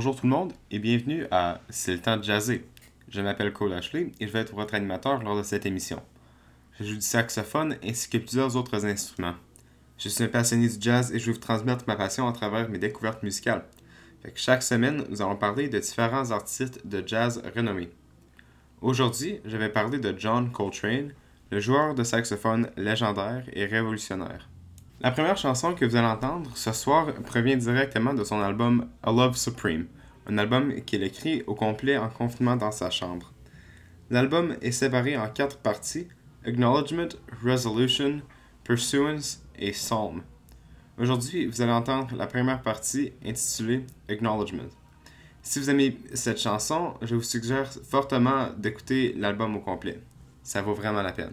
Bonjour tout le monde et bienvenue à C'est le temps de jazzer. Je m'appelle Cole Ashley et je vais être votre animateur lors de cette émission. Je joue du saxophone ainsi que plusieurs autres instruments. Je suis un passionné du jazz et je vais vous transmettre ma passion à travers mes découvertes musicales. chaque semaine, nous allons parler de différents artistes de jazz renommés. Aujourd'hui, je vais parler de John Coltrane, le joueur de saxophone légendaire et révolutionnaire. La première chanson que vous allez entendre ce soir provient directement de son album A Love Supreme, un album qu'il écrit au complet en confinement dans sa chambre. L'album est séparé en quatre parties Acknowledgement, Resolution, Pursuance et Psalm. Aujourd'hui, vous allez entendre la première partie intitulée Acknowledgement. Si vous aimez cette chanson, je vous suggère fortement d'écouter l'album au complet. Ça vaut vraiment la peine.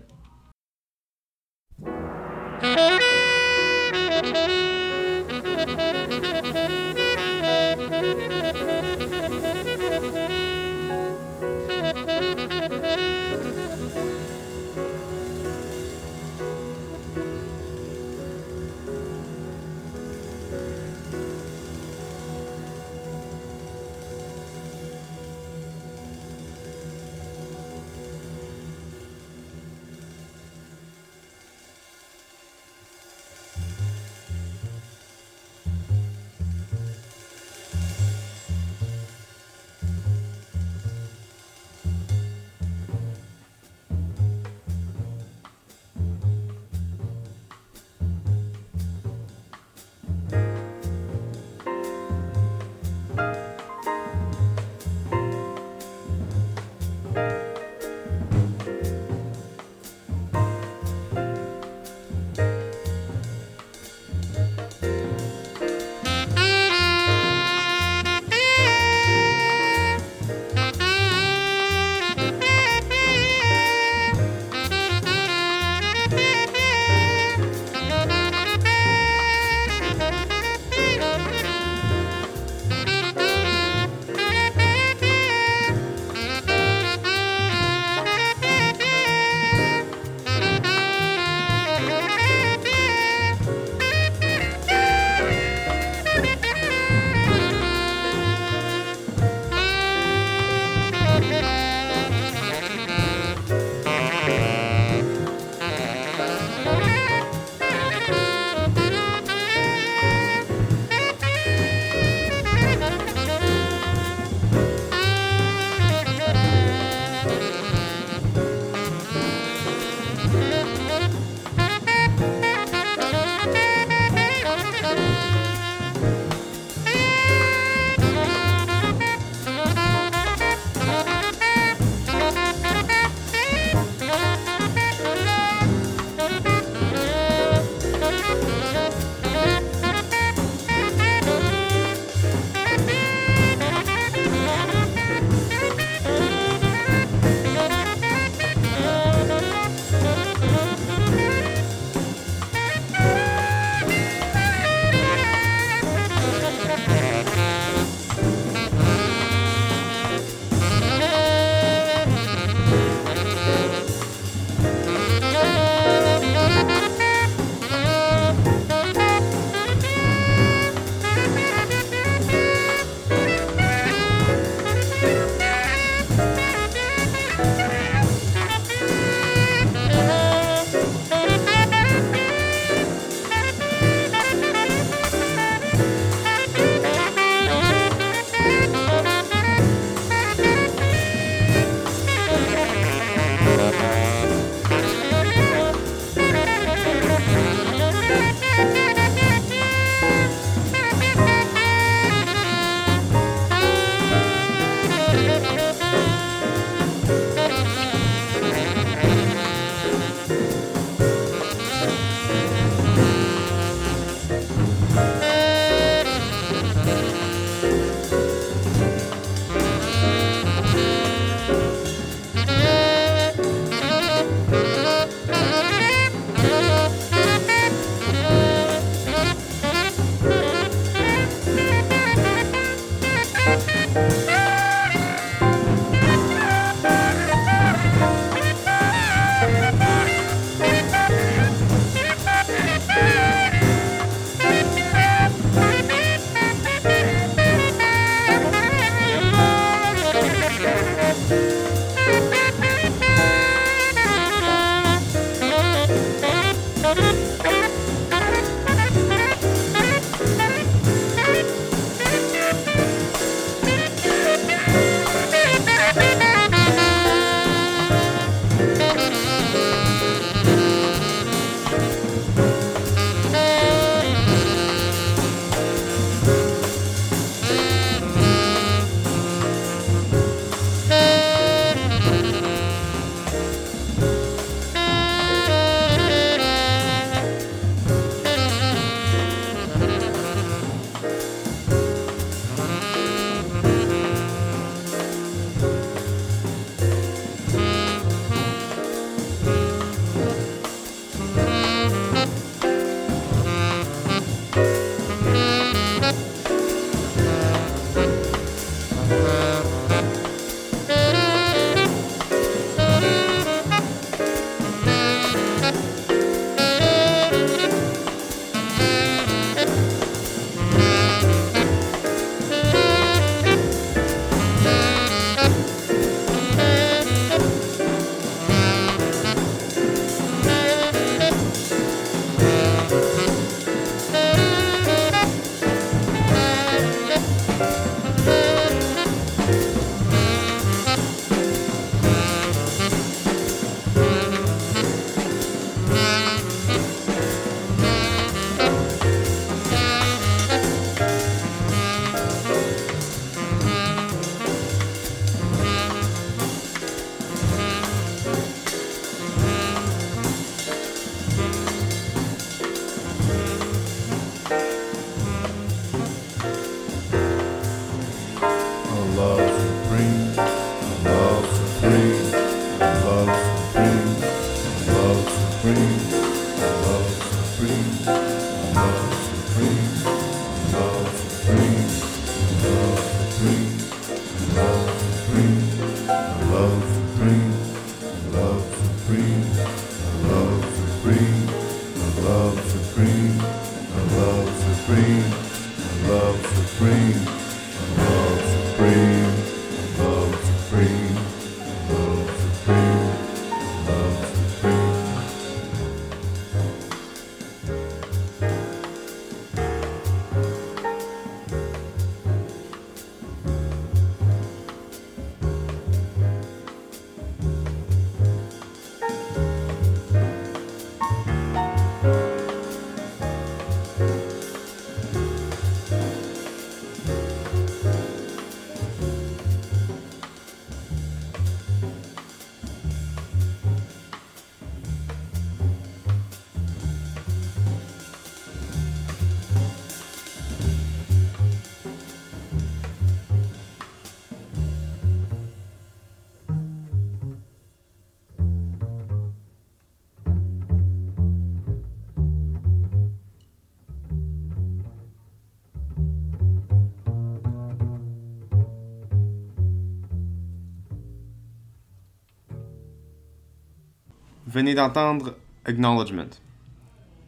Venez d'entendre Acknowledgement.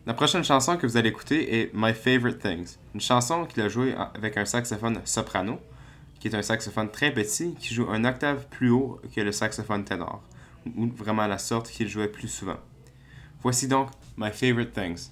La prochaine chanson que vous allez écouter est My Favorite Things, une chanson qu'il a jouée avec un saxophone soprano, qui est un saxophone très petit qui joue un octave plus haut que le saxophone ténor, ou vraiment la sorte qu'il jouait plus souvent. Voici donc My Favorite Things.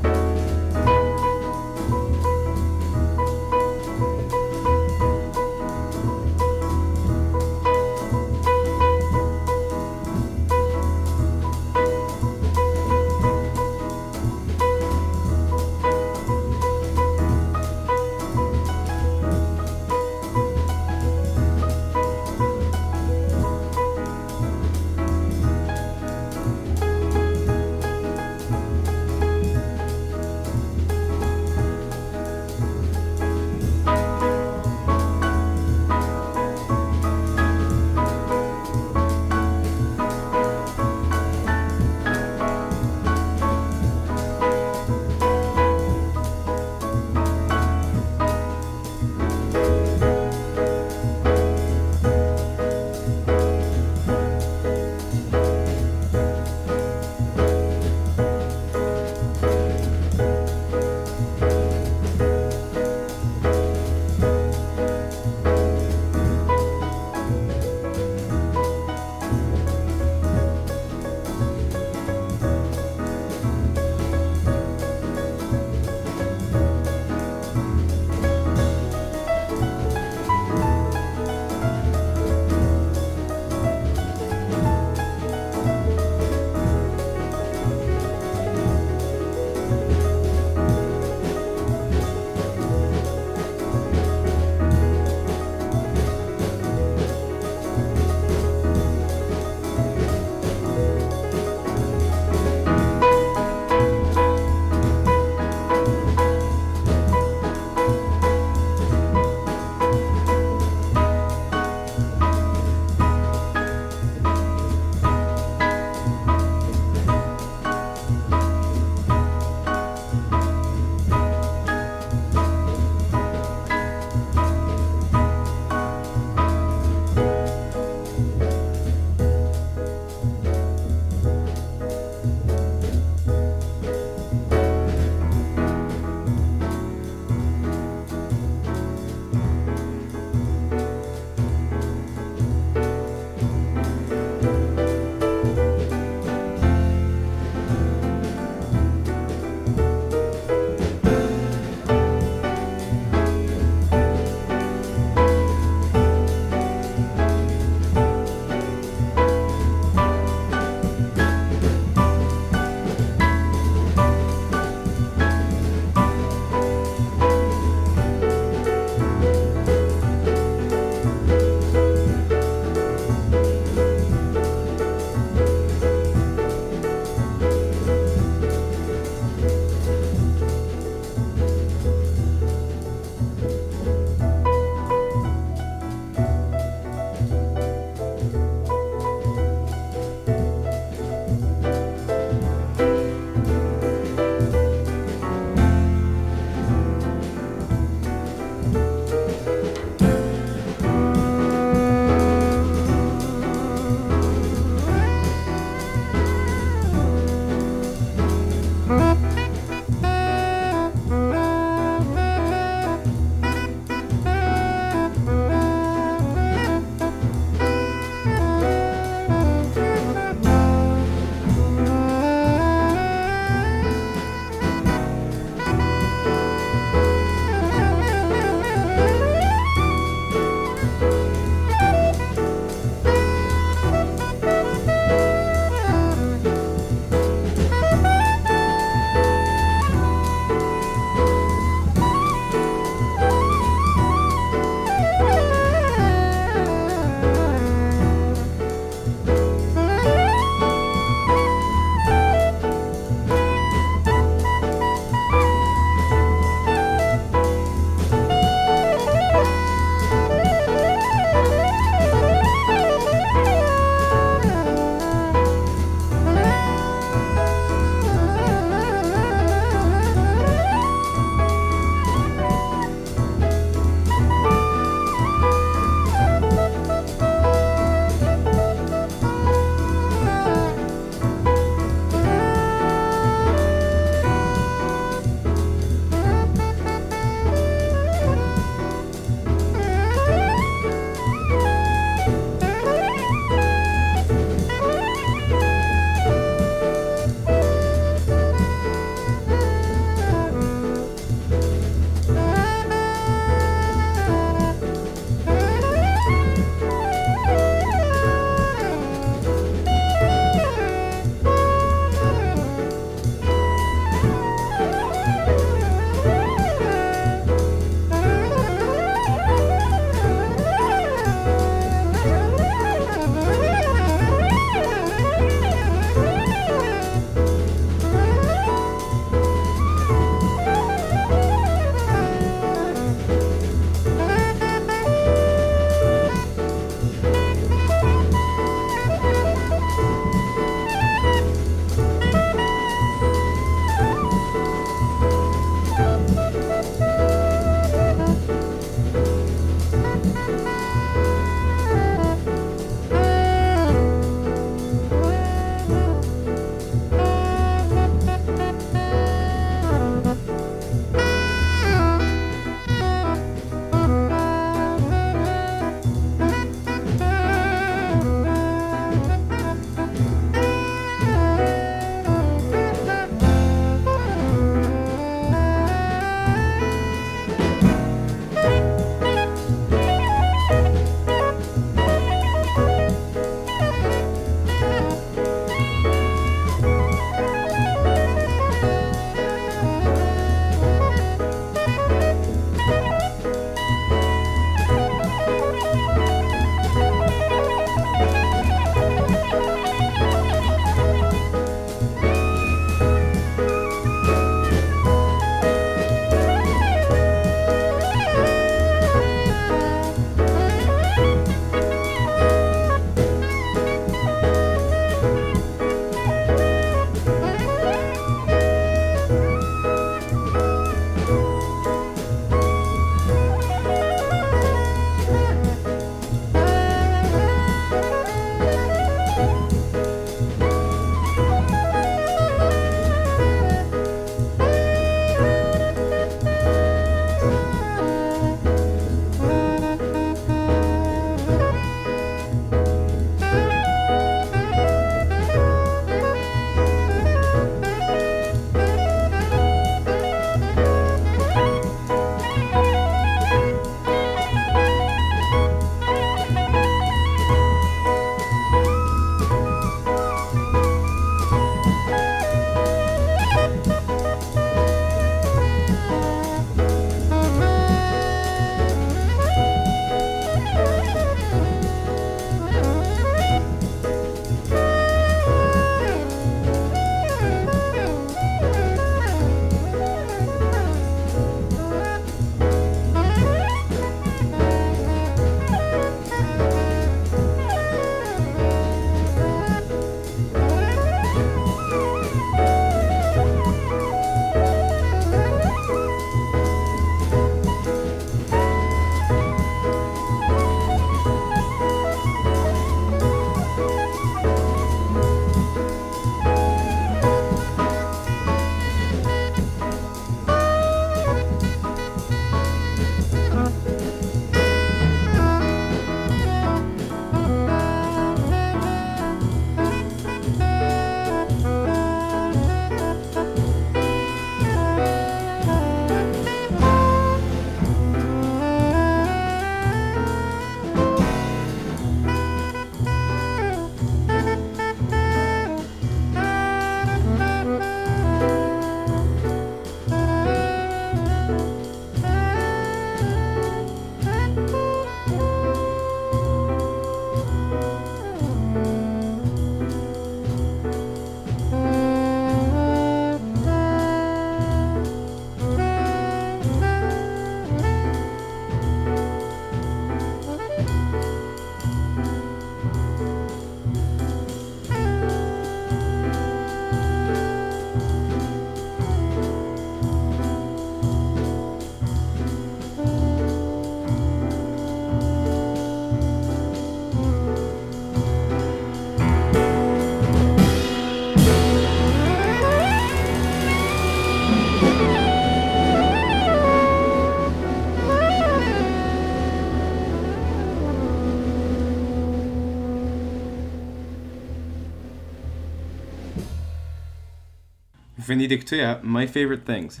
Venez d'écouter à My Favorite Things.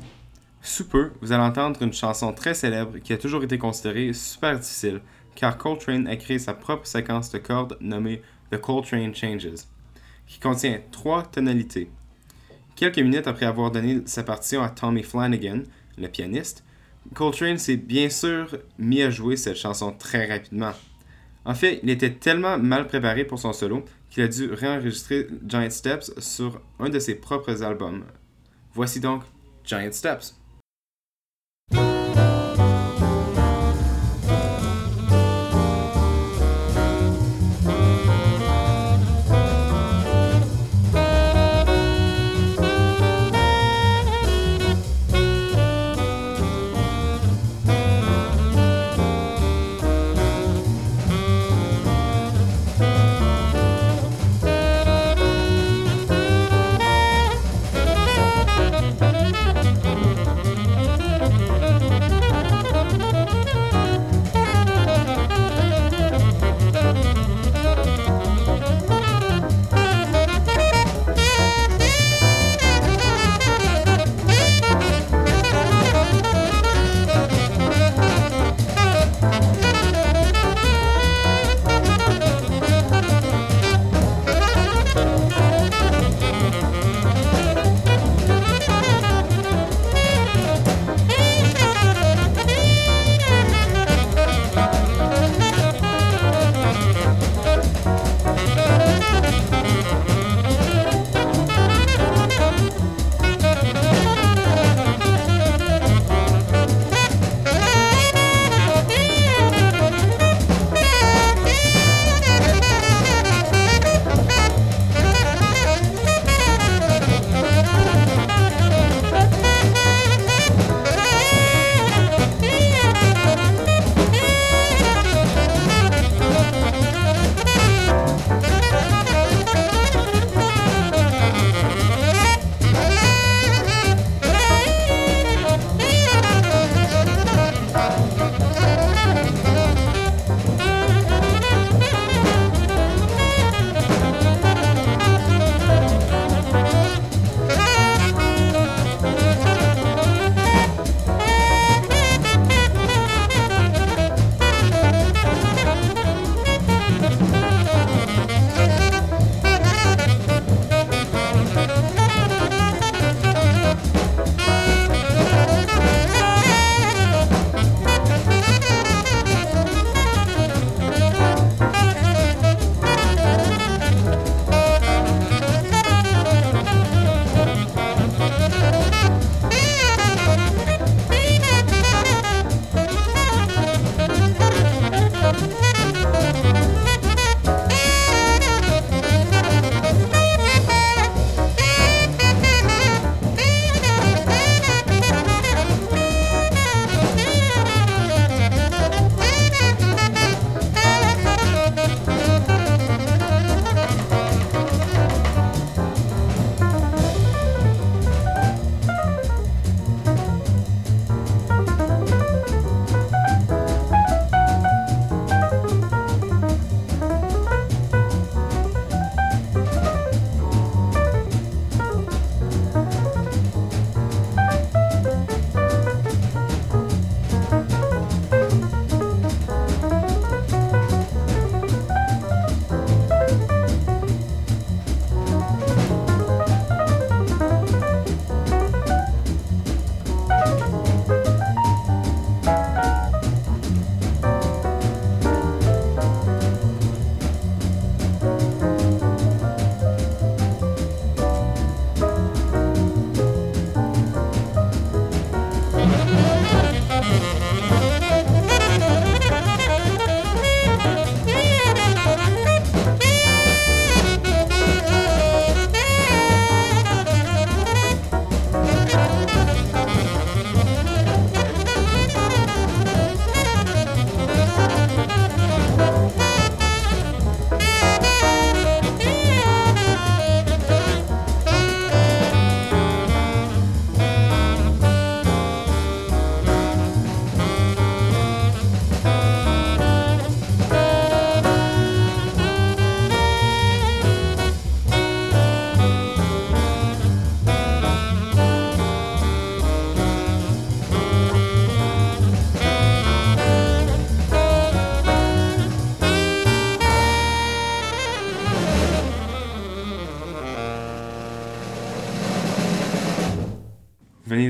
Sous peu, vous allez entendre une chanson très célèbre qui a toujours été considérée super difficile, car Coltrane a créé sa propre séquence de cordes nommée The Coltrane Changes, qui contient trois tonalités. Quelques minutes après avoir donné sa partition à Tommy Flanagan, le pianiste, Coltrane s'est bien sûr mis à jouer cette chanson très rapidement. En fait, il était tellement mal préparé pour son solo qu'il a dû réenregistrer Giant Steps sur un de ses propres albums. Voici donc Giant Steps.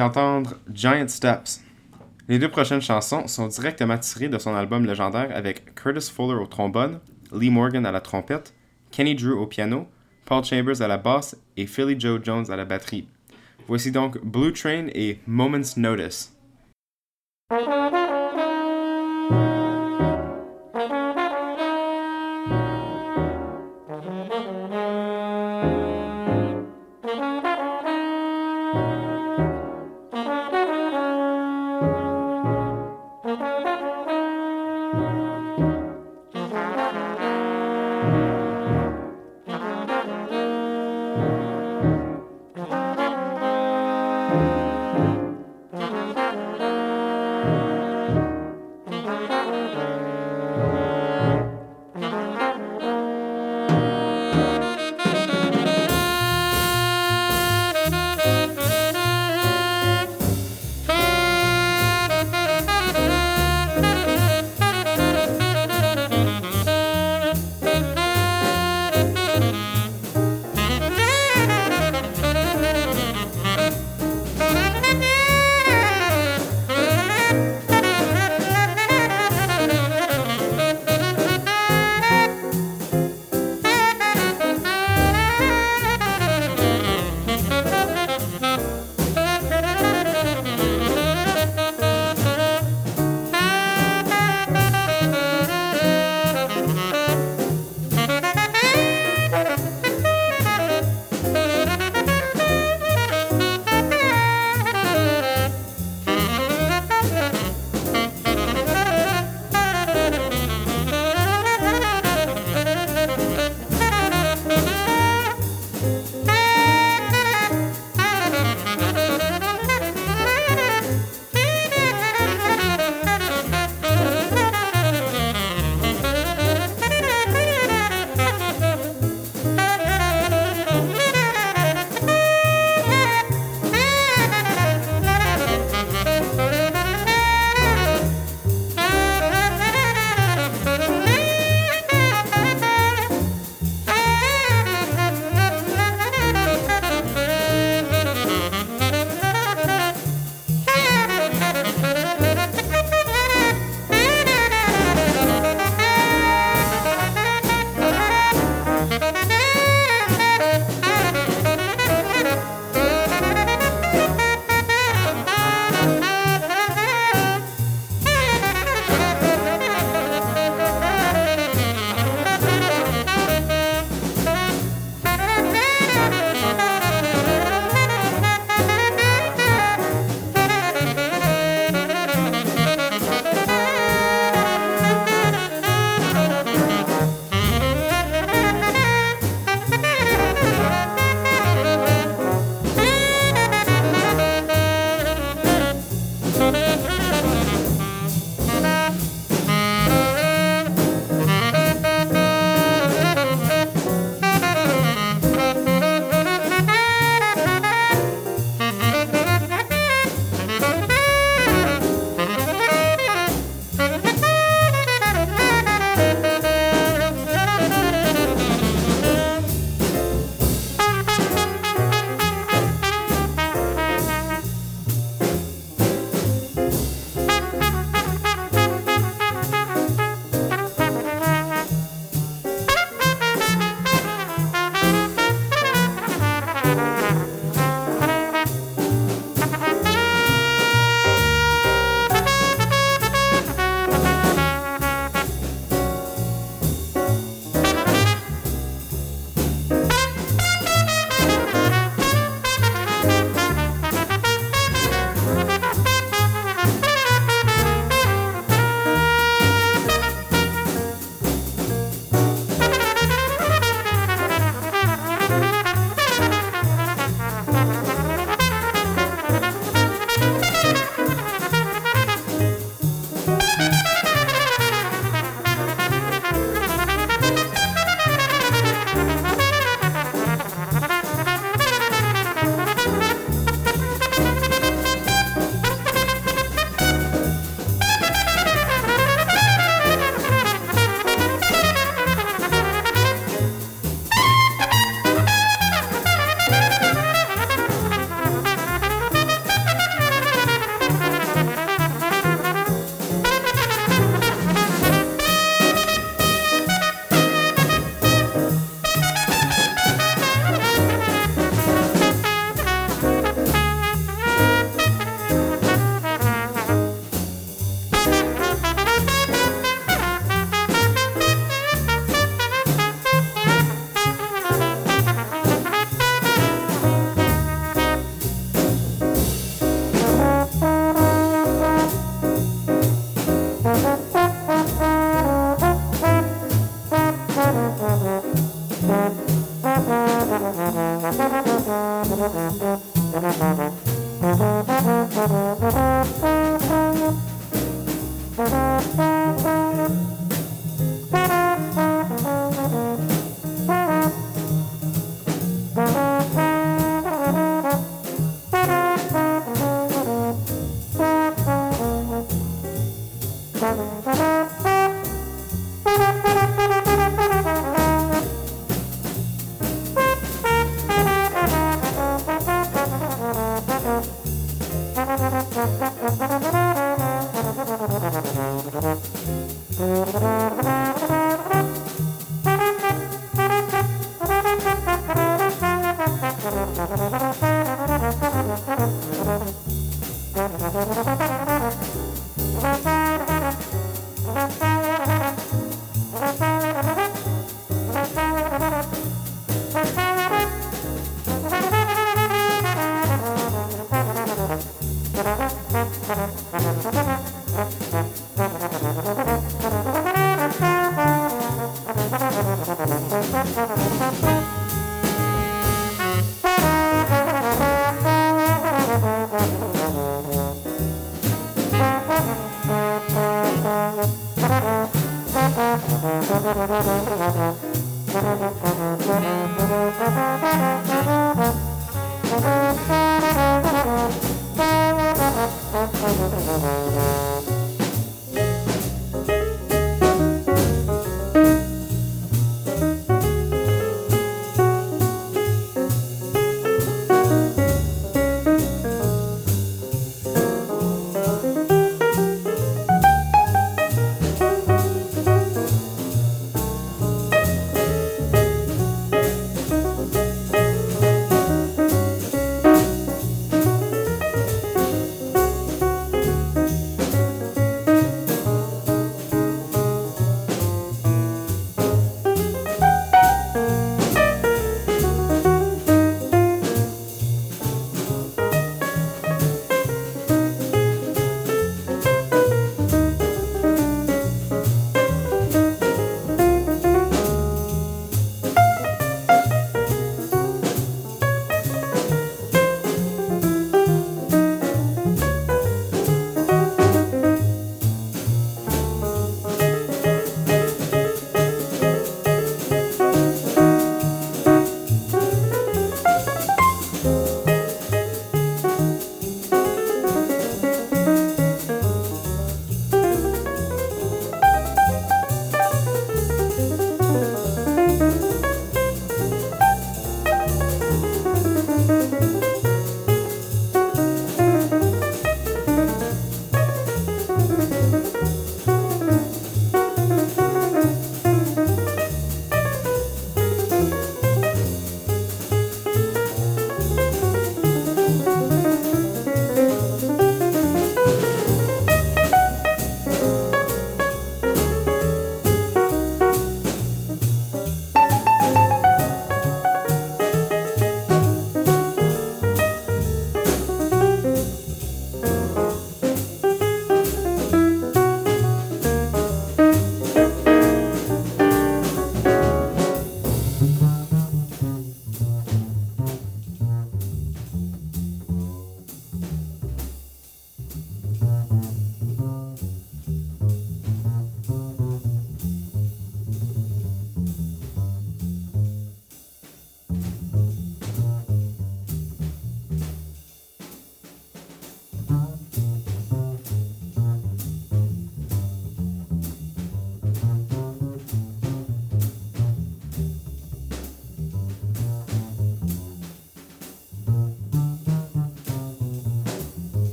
D'entendre Giant Steps. Les deux prochaines chansons sont directement tirées de son album légendaire avec Curtis Fuller au trombone, Lee Morgan à la trompette, Kenny Drew au piano, Paul Chambers à la basse et Philly Joe Jones à la batterie. Voici donc Blue Train et Moment's Notice.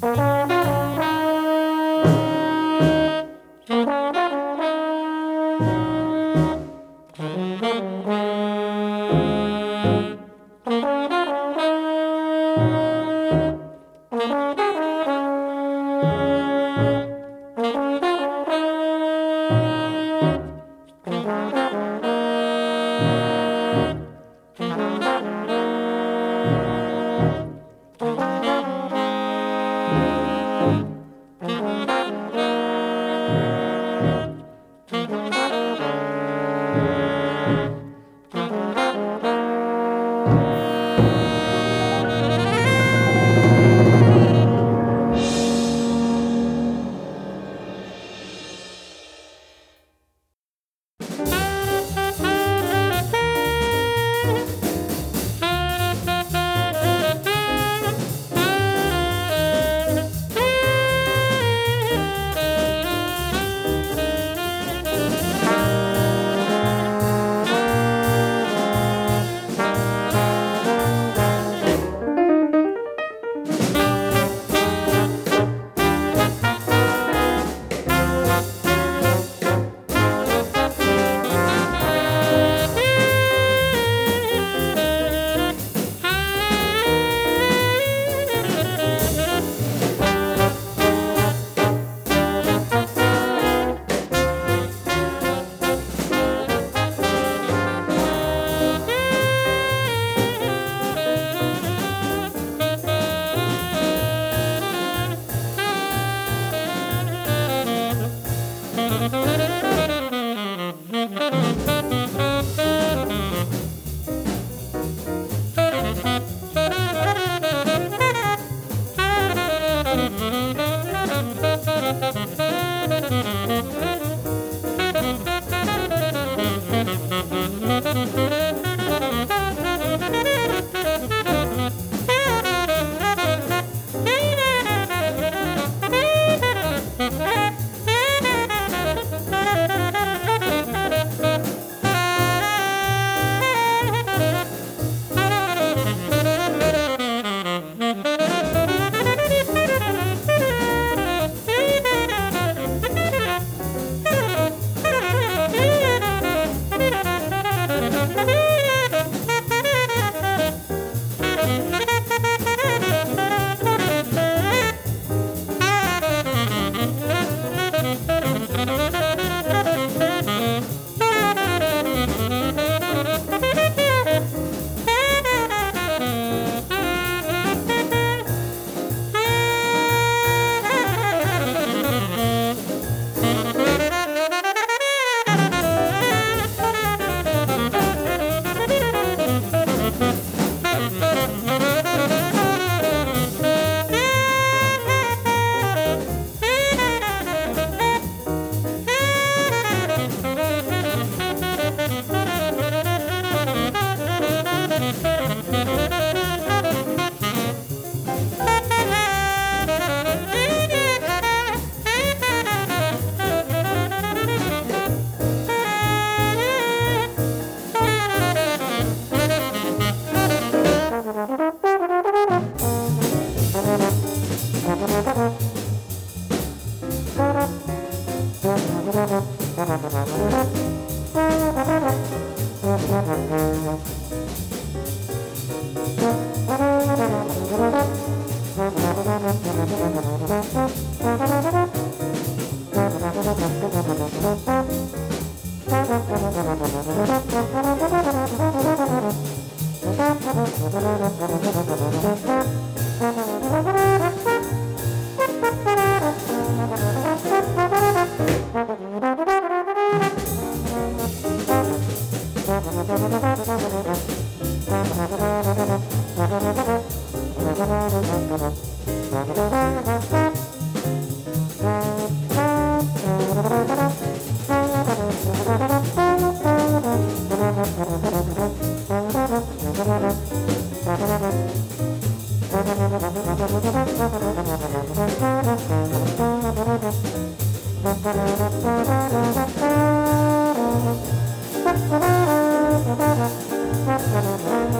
Bye.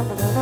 Thank you.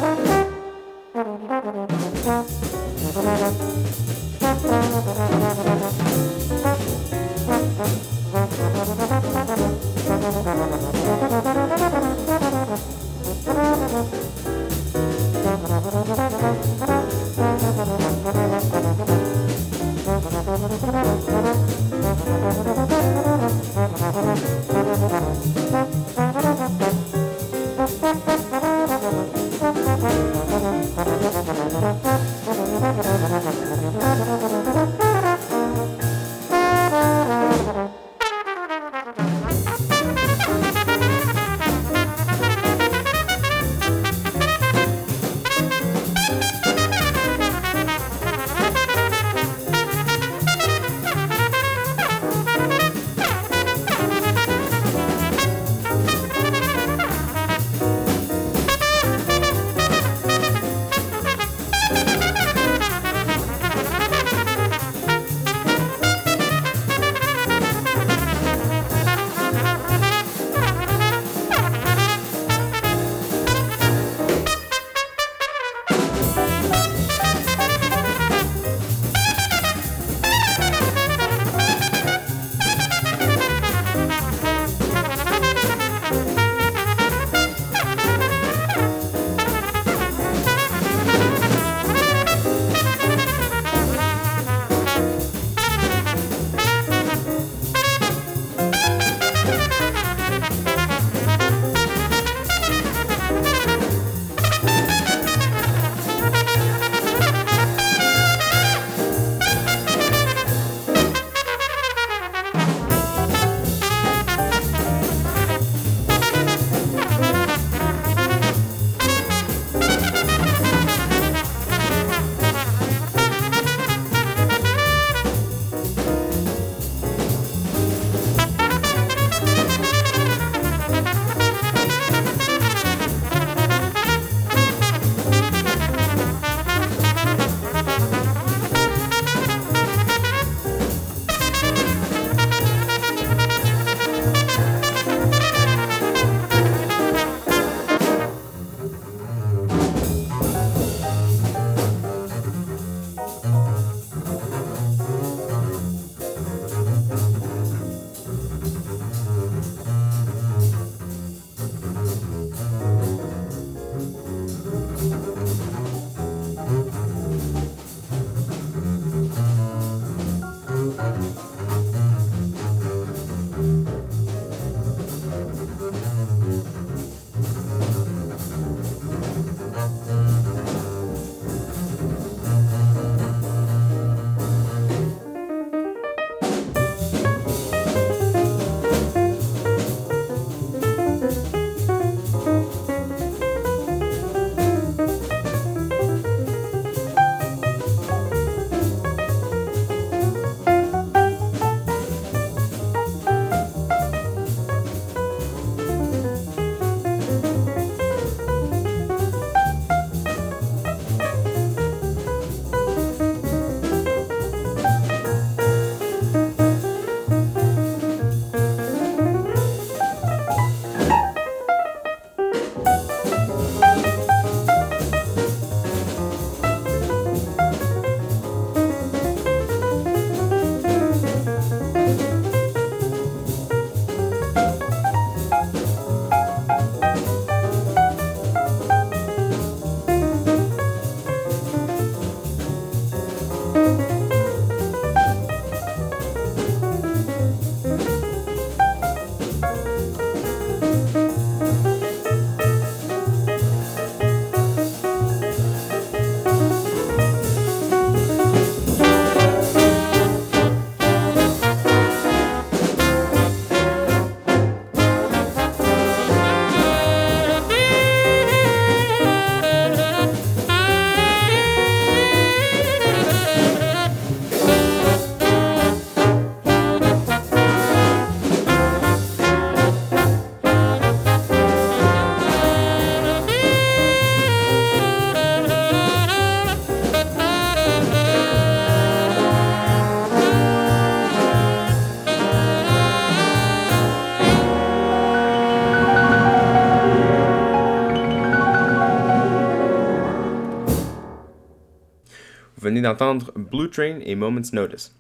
D'entendre Blue Train et Moment's Notice.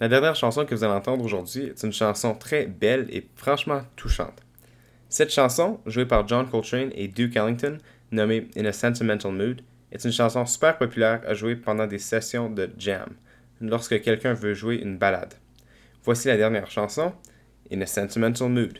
La dernière chanson que vous allez entendre aujourd'hui est une chanson très belle et franchement touchante. Cette chanson, jouée par John Coltrane et Duke Ellington, nommée In a Sentimental Mood, est une chanson super populaire à jouer pendant des sessions de jam, lorsque quelqu'un veut jouer une ballade. Voici la dernière chanson, In a Sentimental Mood.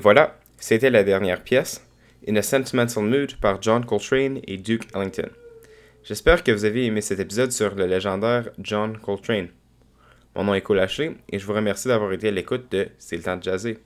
Voilà, c'était la dernière pièce, In a Sentimental Mood par John Coltrane et Duke Ellington. J'espère que vous avez aimé cet épisode sur le légendaire John Coltrane. Mon nom est Cole et je vous remercie d'avoir été à l'écoute de C'est le temps de jazzer.